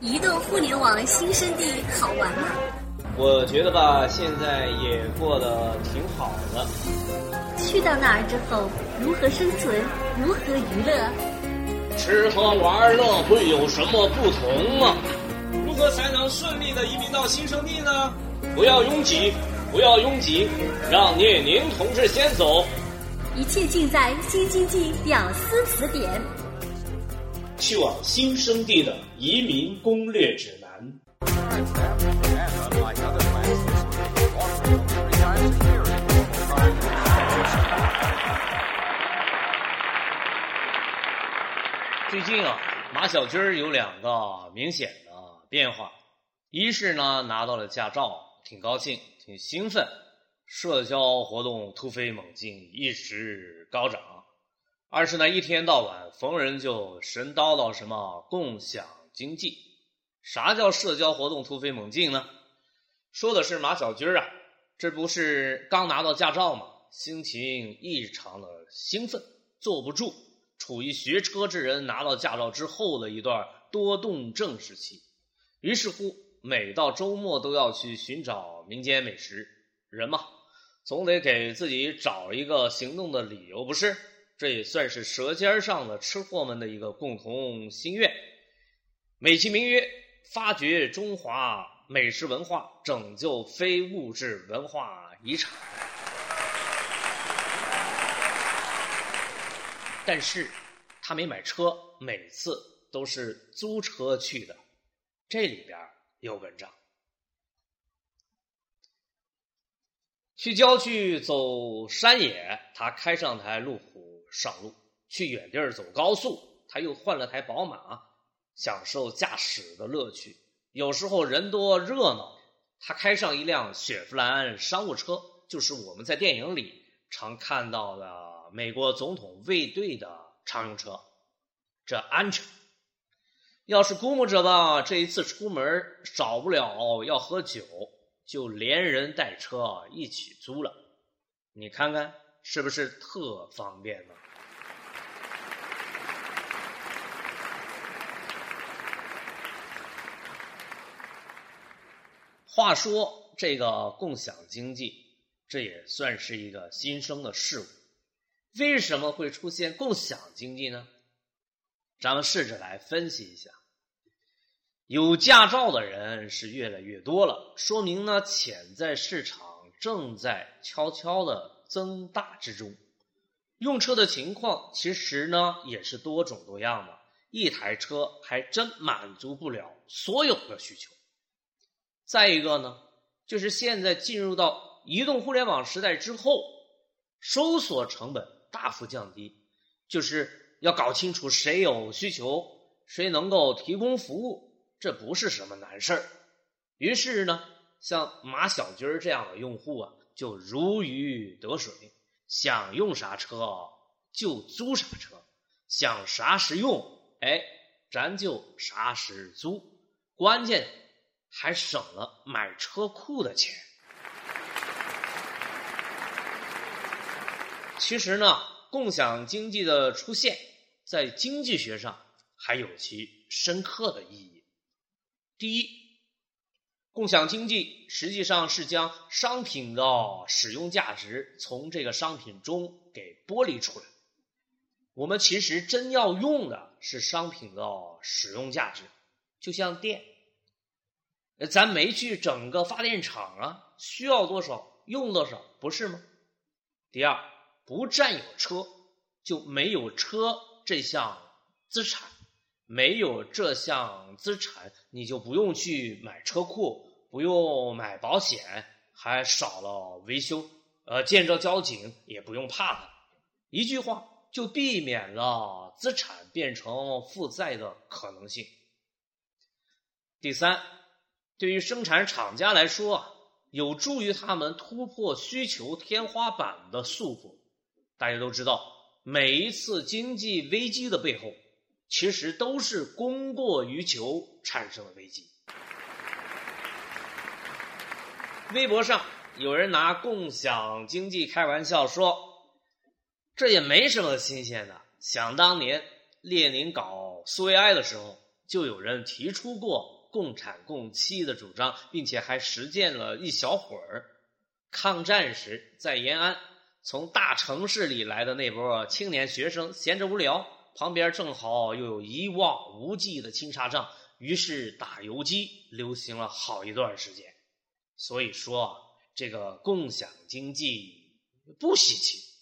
移动互联网新生地好玩吗？我觉得吧，现在也过得挺好的。去到那儿之后，如何生存？如何娱乐？吃喝玩乐会有什么不同吗？如何才能顺利的移民到新生地呢？不要拥挤，不要拥挤，让聂宁同志先走。一切尽在《新经济屌丝词典》。去往新生地的移民攻略指南。最近啊，马小军有两个明显的变化，一是呢拿到了驾照，挺高兴，挺兴奋，社交活动突飞猛进，一直高涨；二是呢一天到晚逢人就神叨叨什么共享经济。啥叫社交活动突飞猛进呢？说的是马小军啊，这不是刚拿到驾照吗？心情异常的兴奋，坐不住。处于学车之人拿到驾照之后的一段多动症时期，于是乎，每到周末都要去寻找民间美食。人嘛，总得给自己找一个行动的理由，不是？这也算是舌尖上的吃货们的一个共同心愿。美其名曰发掘中华美食文化，拯救非物质文化遗产。但是，他没买车，每次都是租车去的，这里边有文章。去郊区走山野，他开上台路虎上路；去远地儿走高速，他又换了台宝马，享受驾驶的乐趣。有时候人多热闹，他开上一辆雪佛兰商务车，就是我们在电影里常看到的美国总统卫队的常用车，这安全。要是估摸着吧，这一次出门少不了要喝酒，就连人带车一起租了。你看看是不是特方便呢？话说这个共享经济，这也算是一个新生的事物。为什么会出现共享经济呢？咱们试着来分析一下。有驾照的人是越来越多了，说明呢潜在市场正在悄悄的增大之中。用车的情况其实呢也是多种多样的，一台车还真满足不了所有的需求。再一个呢，就是现在进入到移动互联网时代之后，搜索成本大幅降低，就是要搞清楚谁有需求，谁能够提供服务，这不是什么难事儿。于是呢，像马小军这样的用户啊，就如鱼得水，想用啥车就租啥车，想啥时用，哎，咱就啥时租，关键。还省了买车库的钱。其实呢，共享经济的出现，在经济学上还有其深刻的意义。第一，共享经济实际上是将商品的使用价值从这个商品中给剥离出来。我们其实真要用的是商品的使用价值，就像电。咱没去整个发电厂啊，需要多少用多少，不是吗？第二，不占有车就没有车这项资产，没有这项资产，你就不用去买车库，不用买保险，还少了维修，呃，见着交警也不用怕他，一句话就避免了资产变成负债的可能性。第三。对于生产厂家来说啊，有助于他们突破需求天花板的束缚。大家都知道，每一次经济危机的背后，其实都是供过于求产生的危机。微博上有人拿共享经济开玩笑说：“这也没什么新鲜的。想当年列宁搞苏维埃的时候，就有人提出过共产共妻的主张，并且还实践了一小会儿。抗战时，在延安，从大城市里来的那波青年学生闲着无聊，旁边正好又有一望无际的青纱帐，于是打游击流行了好一段时间。所以说啊，这个共享经济不稀奇。